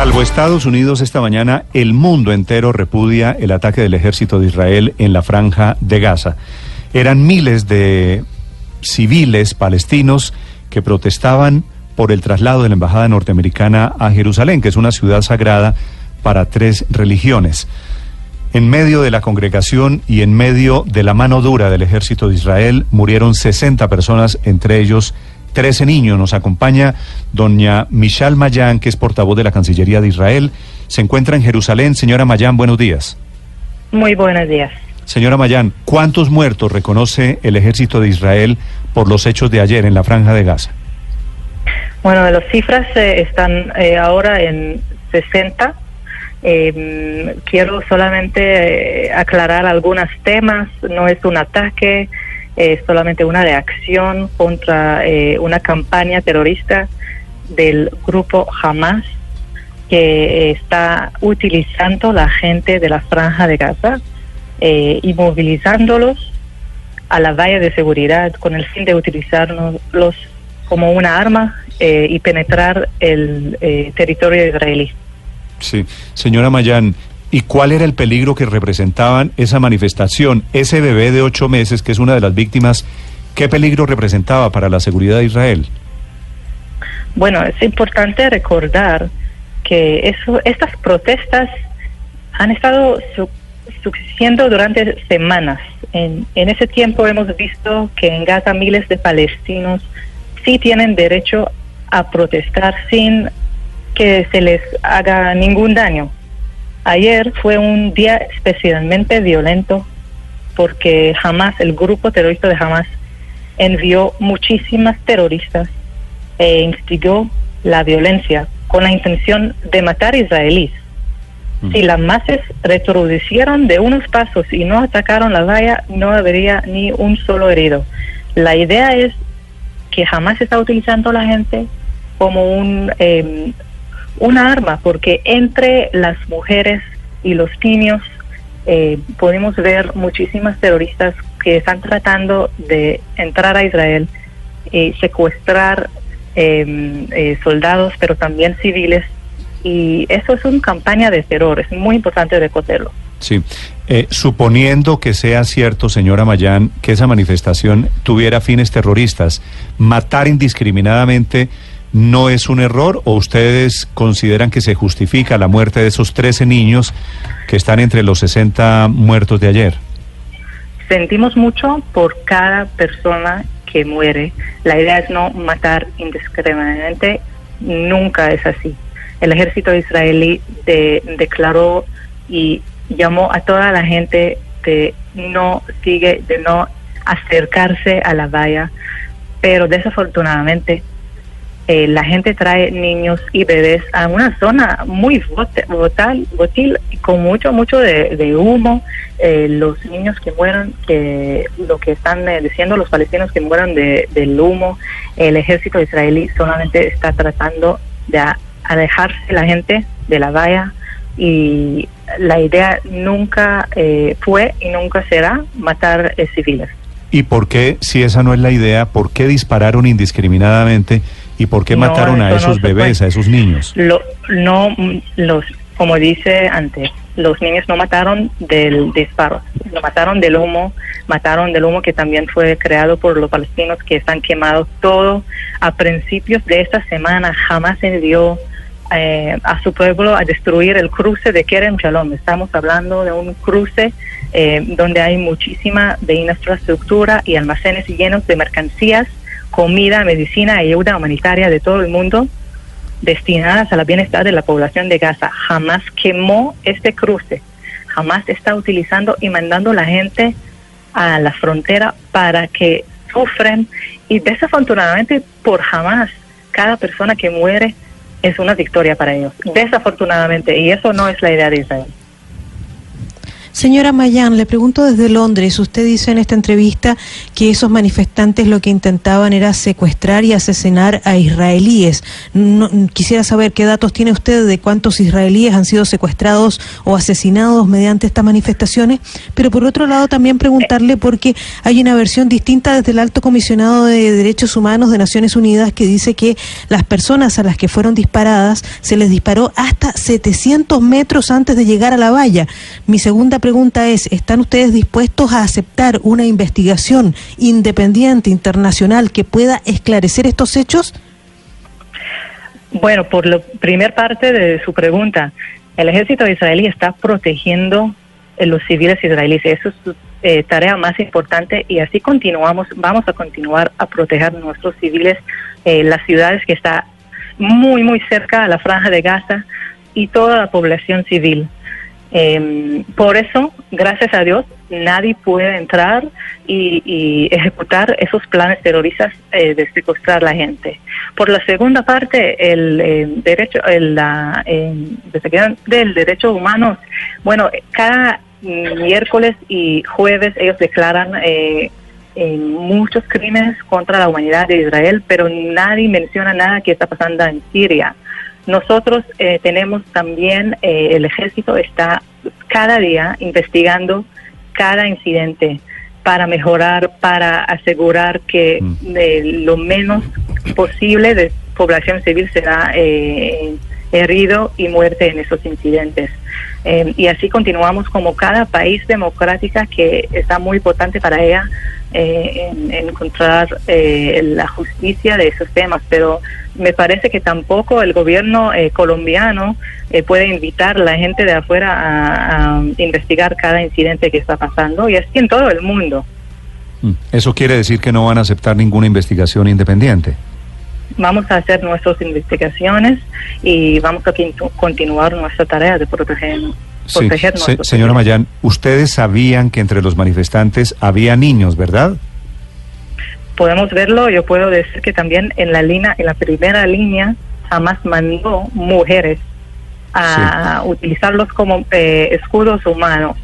Salvo Estados Unidos esta mañana, el mundo entero repudia el ataque del ejército de Israel en la franja de Gaza. Eran miles de civiles palestinos que protestaban por el traslado de la embajada norteamericana a Jerusalén, que es una ciudad sagrada para tres religiones. En medio de la congregación y en medio de la mano dura del ejército de Israel murieron 60 personas, entre ellos 13 niños. Nos acompaña doña Michal Mayán, que es portavoz de la Cancillería de Israel. Se encuentra en Jerusalén. Señora Mayán, buenos días. Muy buenos días. Señora Mayán, ¿cuántos muertos reconoce el ejército de Israel por los hechos de ayer en la franja de Gaza? Bueno, las cifras eh, están eh, ahora en 60. Eh, quiero solamente eh, aclarar algunos temas. No es un ataque, es solamente una reacción contra eh, una campaña terrorista del grupo Hamas que está utilizando la gente de la franja de Gaza eh, y movilizándolos a la valla de seguridad con el fin de utilizarlos como una arma eh, y penetrar el eh, territorio israelí. Sí, señora Mayán, ¿y cuál era el peligro que representaban esa manifestación? Ese bebé de ocho meses, que es una de las víctimas, ¿qué peligro representaba para la seguridad de Israel? Bueno, es importante recordar que eso, estas protestas han estado su, sucediendo durante semanas. En, en ese tiempo hemos visto que en Gaza miles de palestinos sí tienen derecho a protestar sin que se les haga ningún daño. Ayer fue un día especialmente violento porque jamás el grupo terrorista de Hamas envió muchísimas terroristas e instigó la violencia con la intención de matar israelíes. Si las masas retrocedieron de unos pasos y no atacaron la valla, no habría ni un solo herido. La idea es que jamás está utilizando a la gente como un eh, una arma, porque entre las mujeres y los niños eh, podemos ver muchísimas terroristas que están tratando de entrar a Israel y secuestrar eh, eh, soldados, pero también civiles. Y eso es una campaña de terror, es muy importante reconocerlo. Sí, eh, suponiendo que sea cierto, señora Mayán, que esa manifestación tuviera fines terroristas, matar indiscriminadamente no es un error o ustedes consideran que se justifica la muerte de esos 13 niños que están entre los 60 muertos de ayer? Sentimos mucho por cada persona que muere. La idea es no matar indiscriminadamente, nunca es así. El ejército israelí de, declaró y llamó a toda la gente de no sigue, de no acercarse a la valla, pero desafortunadamente eh, la gente trae niños y bebés a una zona muy votal, votil, con mucho, mucho de, humo. Eh, los niños que mueran, que lo que están eh, diciendo los palestinos que mueran de, del humo, el ejército israelí solamente está tratando de alejarse la gente de la valla y la idea nunca fue y nunca será matar civiles. ¿Y por qué, si esa no es la idea, por qué dispararon indiscriminadamente y por qué No, mataron a no esos se bebés, puede. a esos niños? Lo, no, los, como dice antes, los niños no mataron del disparo, lo mataron del humo, mataron del humo que también fue creado por los palestinos que están quemados todo. A principios de esta semana jamás envió eh, a su pueblo a destruir el cruce de Kerem Shalom. Estamos hablando de un cruce eh, donde hay muchísima de infraestructura y almacenes llenos de mercancías, comida, medicina y ayuda humanitaria de todo el mundo destinadas al bienestar de la población de Gaza. Jamás quemó este cruce, jamás está utilizando y mandando la gente a la frontera para que sufren y desafortunadamente por jamás cada persona que muere es una victoria para ellos, desafortunadamente, y eso no es la idea de Israel. Señora Mayan, le pregunto desde Londres, usted dice en esta entrevista que esos manifestantes lo que intentaban era secuestrar y asesinar a israelíes. Quisiera saber qué datos tiene usted de cuántos israelíes han sido secuestrados o asesinados mediante estas manifestaciones, pero por otro lado también preguntarle porque hay una versión distinta desde el Alto Comisionado de Derechos Humanos de Naciones Unidas que dice que las personas a las que fueron disparadas se les disparó hasta 700 metros antes de llegar a la valla. Mi segunda pregunta es, ¿están ustedes dispuestos a aceptar una investigación independiente, internacional, que pueda esclarecer estos hechos? Bueno, por la primera parte de su pregunta, el ejército israelí está protegiendo los civiles israelíes. Eso es su eh, tarea más importante y así continuamos, vamos a continuar a proteger nuestros civiles, eh, las ciudades que está muy, muy cerca a la franja de Gaza y toda la población civil. Eh, por eso, gracias a Dios, nadie puede entrar y, y ejecutar esos planes terroristas eh, de secuestrar a la gente. Por la segunda parte, el eh, derecho, el, la, del derecho humano, bueno, cada miércoles y jueves ellos declaran eh, muchos crímenes contra la humanidad de Israel, pero nadie menciona nada que está pasando en Siria. Nosotros eh, tenemos también, eh, el ejército está cada día investigando cada incidente para mejorar, para asegurar que Mm. eh, lo menos posible de población civil será eh, herido y muerte en esos incidentes. Eh, y así continuamos como cada país democrática que está muy importante para ella eh, en, en encontrar eh, la justicia de esos temas. Pero me parece que tampoco el gobierno eh, colombiano eh, puede invitar a la gente de afuera a, a investigar cada incidente que está pasando y así en todo el mundo. Mm. Eso quiere decir que no van a aceptar ninguna investigación independiente. Vamos a hacer nuestras investigaciones y vamos a continuar nuestra tarea de proteger, Sí. proteger Se- nuestros señora. Mayán, ustedes sabían que entre los manifestantes había niños, ¿verdad? podemos verlo, yo puedo decir que también en la línea, en la primera línea, jamás mandó mujeres a utilizarlos como eh, escudos humanos.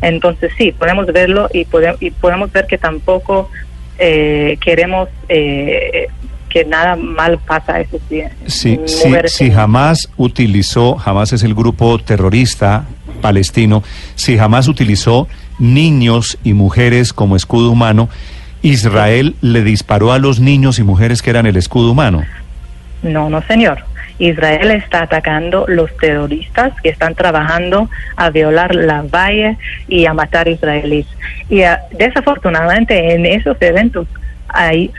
Entonces sí, podemos verlo y, pode- y podemos ver que tampoco eh, queremos eh, que nada mal pasa a esos. Sí, sí, si jamás utilizó, jamás es el grupo terrorista palestino, si jamás utilizó niños y mujeres como escudo humano, Israel le disparó a los niños y mujeres que eran el escudo humano. No, no, señor. Israel está atacando los terroristas que están trabajando a violar la valla y a matar israelíes. Y ah, desafortunadamente en esos eventos hay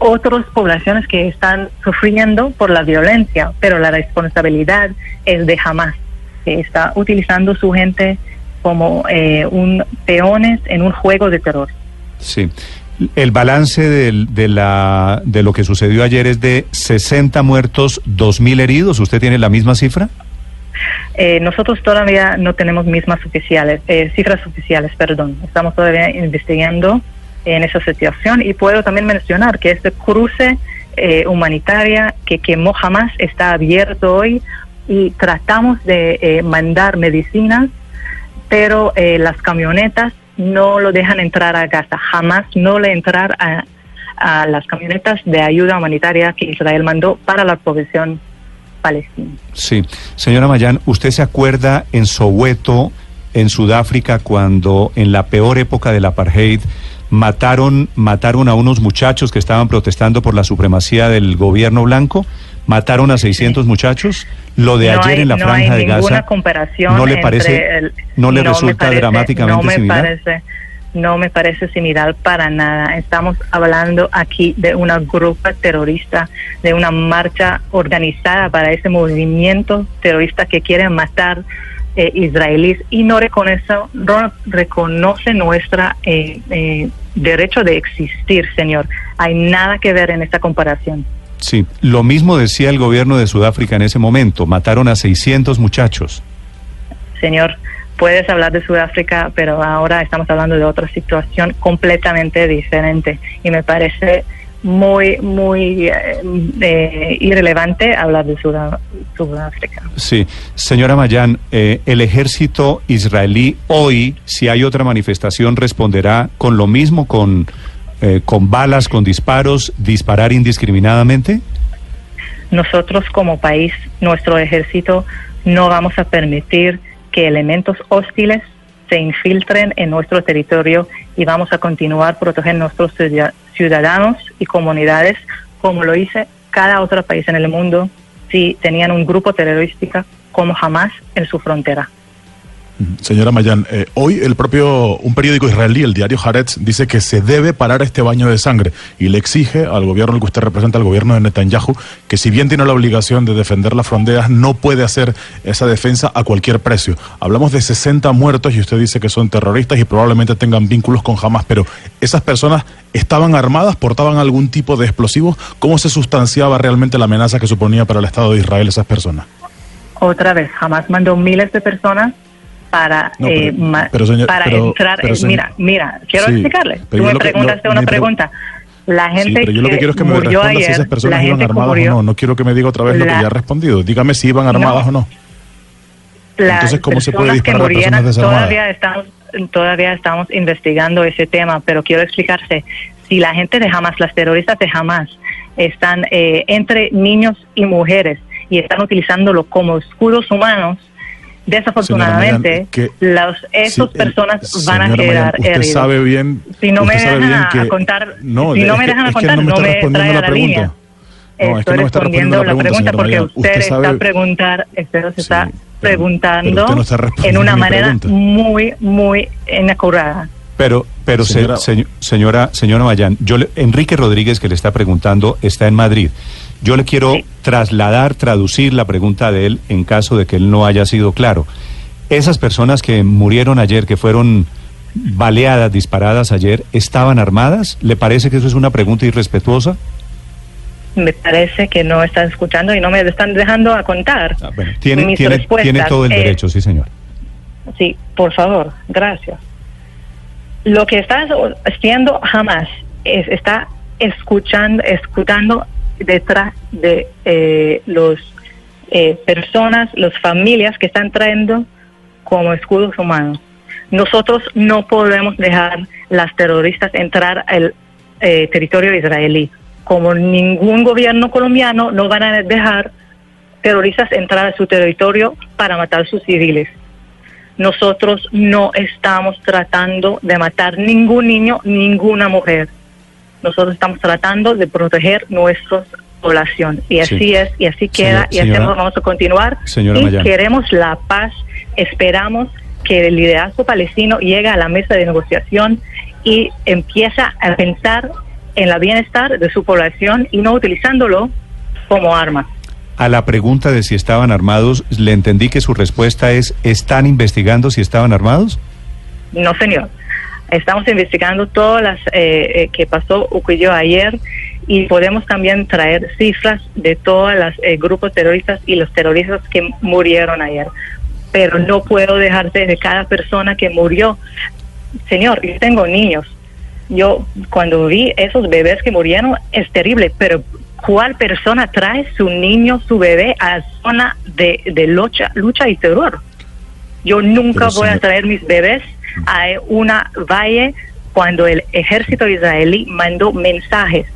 otras poblaciones que están sufriendo por la violencia, pero la responsabilidad es de Hamas, que está utilizando su gente como eh, un peones en un juego de terror. Sí. El balance del- de, la, de lo que sucedió ayer es de 60 muertos, 2.000 heridos. ¿Usted tiene la misma cifra? Eh, nosotros todavía no tenemos mismas oficiales, eh, cifras oficiales, perdón. Estamos todavía investigando en esa situación y puedo también mencionar que este cruce eh, humanitaria que quemó jamás está abierto hoy y tratamos de eh, mandar medicinas, pero eh, las camionetas no lo dejan entrar a Gaza, jamás no le entrar a, a las camionetas de ayuda humanitaria que Israel mandó para la población palestina. Sí. Señora Mayán, ¿usted se acuerda en Soweto, en Sudáfrica, cuando en la peor época del apartheid mataron, mataron a unos muchachos que estaban protestando por la supremacía del gobierno blanco? ¿Mataron a 600 muchachos? Lo de no ayer hay, en la no franja de Gaza. comparación ¿No le parece, el- no le resulta parece- dramáticamente no me similar? Parece, no me parece similar para nada. Estamos hablando aquí de una grupa terrorista, de una marcha organizada para ese movimiento terrorista que quiere matar eh, israelíes y no reconoce, no reconoce nuestra eh, eh, derecho de existir, señor. Hay nada que ver en esta comparación. Sí, lo mismo decía el gobierno de Sudáfrica en ese momento. Mataron a 600 muchachos. Señor, puedes hablar de Sudáfrica, pero ahora estamos hablando de otra situación completamente diferente y me parece muy, muy eh, irrelevante hablar de Sudá- Sudáfrica. Sí, señora Mayán, eh, el ejército israelí hoy, si hay otra manifestación, responderá con lo mismo, con, eh, con balas, con disparos, disparar indiscriminadamente. Nosotros como país, nuestro ejército, no vamos a permitir que elementos hostiles se infiltren en nuestro territorio y vamos a continuar protegiendo a nuestros ciudad- ciudadanos y comunidades como lo hice cada otro país en el mundo si tenían un grupo terrorista como Hamas en su frontera. Señora Mayan, eh, hoy el propio, un periódico israelí, el diario Haaretz, dice que se debe parar este baño de sangre y le exige al gobierno al que usted representa, al gobierno de Netanyahu, que si bien tiene la obligación de defender las fronteras, no puede hacer esa defensa a cualquier precio. Hablamos de 60 muertos y usted dice que son terroristas y probablemente tengan vínculos con Hamas, pero esas personas estaban armadas, portaban algún tipo de explosivos. ¿Cómo se sustanciaba realmente la amenaza que suponía para el Estado de Israel esas personas? Otra vez, Hamas mandó miles de personas para, No, eh, pero- ma- pero, señor- para pero- entrar. eh, mira, mira, quiero Sí, explicarle. Tú me que- preguntaste una pregu- pregunta. La Sí, gente pero yo lo que quiero es que me responda si ayer, esas personas iban armadas murió, o no. No quiero que me diga otra vez lo que ya ha respondido. Dígame si iban armadas o no. Entonces, ¿cómo se puede personas que disparar a personas murieran, desarmadas? todavía estamos todavía estamos investigando ese tema, pero quiero explicarse. Si la gente de Hamas, las terroristas de Hamas, están eh, entre niños y mujeres y están utilizándolo como escudos humanos, desafortunadamente, que- los, esas Sí, el- personas van a señora quedar Mayan, usted heridos. sabe bien. Si no me dejan a- contar- no, si no es me dejan a es que contar, no me no está me respondiendo trae la a la pregunta. línea. No, es que Estoy no me está respondiendo la pregunta señora porque Mayan. usted, Usted sabe- está preguntar, usted se está Sí, preguntando pero usted no está respondiendo en una manera pregunta. muy, muy inacurada. Pero, pero se- Señora- seño- señora, señora Mayán, yo le- Enrique Rodríguez que le está preguntando está en Madrid. Yo le quiero Sí. Trasladar, traducir la pregunta de él en caso de que él no haya sido claro. Esas personas que murieron ayer, que fueron baleadas, disparadas ayer, ¿estaban armadas? ¿Le parece que eso es una pregunta irrespetuosa? Me parece que no están escuchando y no me están dejando a contar. Ah, bueno, tiene, mis tiene, tiene todo el Eh, derecho, sí, señor. Sí, por favor, gracias. Lo que está haciendo jamás es está escuchando, escuchando detrás de eh, los eh, personas, las familias que están trayendo como escudos humanos. Nosotros no podemos dejar las terroristas entrar al eh, territorio israelí. Como ningún gobierno colombiano no van a dejar terroristas entrar a su territorio para matar a sus civiles nosotros no estamos tratando de matar ningún niño, ninguna mujer. Nosotros estamos tratando de proteger nuestra población. Y así Sí. es, y así queda, Señora- y señora- vamos a continuar. Señora y Mayán. queremos la paz, esperamos que el liderazgo palestino llegue a la mesa de negociación y empieza a pensar en la bienestar de su población y no utilizándolo como arma. A la pregunta de si estaban armados, le entendí que su respuesta es, ¿están investigando si estaban armados? No, señor. Estamos investigando todas las eh, eh, que pasó, ocurrió ayer y podemos también traer cifras de todos los eh, grupos terroristas y los terroristas que murieron ayer. Pero no puedo dejarte de cada persona que murió. Señor, yo tengo niños. Yo cuando vi esos bebés que murieron es terrible, pero ¿cuál persona trae su niño, su bebé a la zona de, de lucha, lucha y terror? Yo nunca Pero, voy a traer mis bebés a una valle cuando el ejército israelí mandó mensajes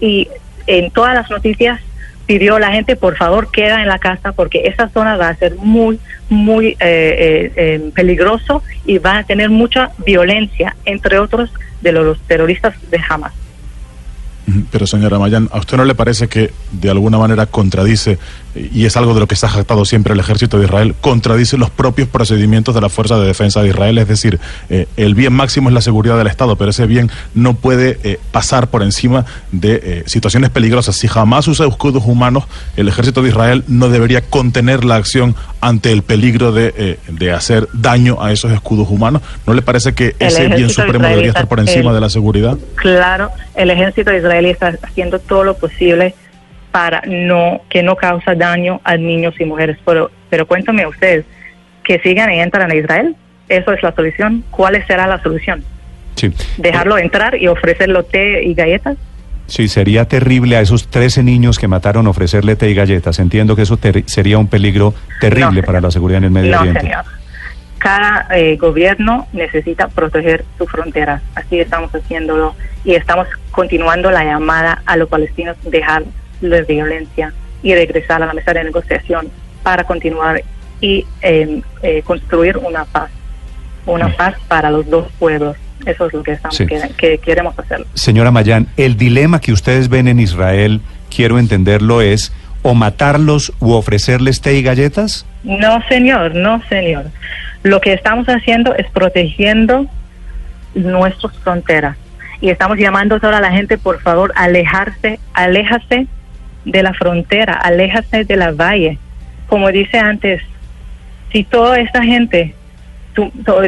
y en todas las noticias pidió a la gente por favor queda en la casa porque esa zona va a ser muy muy eh, eh, eh, peligroso y va a tener mucha violencia entre otros de los terroristas de Hamas. Pero señora Mayan, ¿a usted no le parece que de alguna manera contradice, y es algo de lo que se ha jactado siempre el ejército de Israel, contradice los propios procedimientos de la Fuerza de Defensa de Israel? Es decir, eh, el bien máximo es la seguridad del Estado, pero ese bien no puede eh, pasar por encima de eh, situaciones peligrosas. Si jamás usa escudos humanos, el ejército de Israel no debería contener la acción ante el peligro de, de hacer daño a esos escudos humanos. ¿No le parece que El ese bien supremo debería estar por encima el- de la seguridad? Claro, el ejército israelí está haciendo todo lo posible para no que no causa daño a niños y mujeres. Pero, pero cuéntame usted, que sigan y entran a Israel, ¿eso es la solución? ¿Cuál será la solución? Sí. ¿Dejarlo entrar y ofrecerlo té y galletas? Sí, sería terrible a esos 13 niños que mataron ofrecerle té y galletas. Entiendo que eso sería un peligro terrible No, para la seguridad en el Medio No, señor. Cada eh, gobierno necesita proteger su frontera. Así estamos haciéndolo y estamos continuando la llamada a los palestinos dejar la violencia y regresar a la mesa de negociación para continuar y eh, eh, construir una paz, una paz para los dos pueblos. Eso es lo que estamos Sí. que, que queremos hacer. Señora Mayán, el dilema que ustedes ven en Israel, quiero entenderlo, es o matarlos u ofrecerles té y galletas. No, señor, no, señor. Lo que estamos haciendo es protegiendo nuestras fronteras. Y estamos llamando ahora a la gente, por favor, alejarse, aléjase de la frontera, aléjase de la valle. Como dice antes, si toda esta gente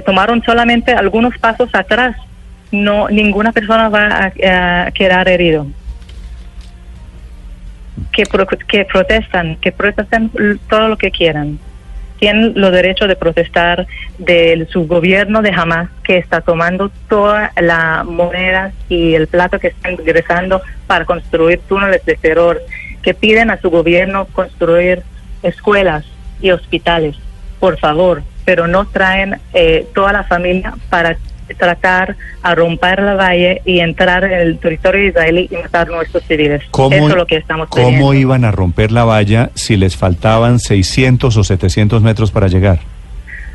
tomaron solamente algunos pasos atrás, no ninguna persona va a, quedar herido. Que, pro- que protestan, que protesten l- todo lo que quieran. Tienen los derechos de protestar de su gobierno de Hamas, que está tomando toda la moneda y el plato que están ingresando para construir túneles de terror, que piden a su gobierno construir escuelas y hospitales, por favor, pero no traen eh, toda la familia para tratar a romper la valle y entrar en el territorio israelí y matar a nuestros civiles. ¿Cómo, Eso es lo que estamos ¿Cómo iban a romper la valla si les faltaban 600 o 700 metros para llegar?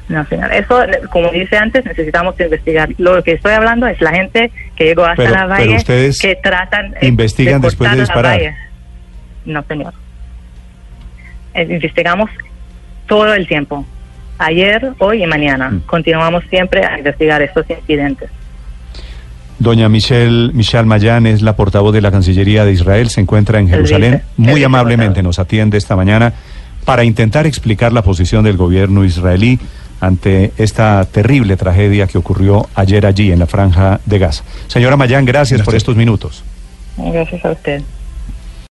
No, señor. Eso, como dice antes, necesitamos investigar. Lo que estoy hablando es la gente que llegó hasta Pero- la valle, ustedes que tratan eh, investigan de después de disparar. la valle. No, señor. Eh, investigamos todo el tiempo. Ayer, hoy y mañana. Mm. Continuamos siempre a investigar estos incidentes. Doña Michelle, Michelle Mayán es la portavoz de la Cancillería de Israel, se encuentra en Jerusalén. Muy amablemente nos atiende esta mañana para intentar explicar la posición del gobierno israelí ante esta terrible tragedia que ocurrió ayer allí en la franja de Gaza. Señora Mayán, gracias por Gracias. estos minutos. Gracias a usted.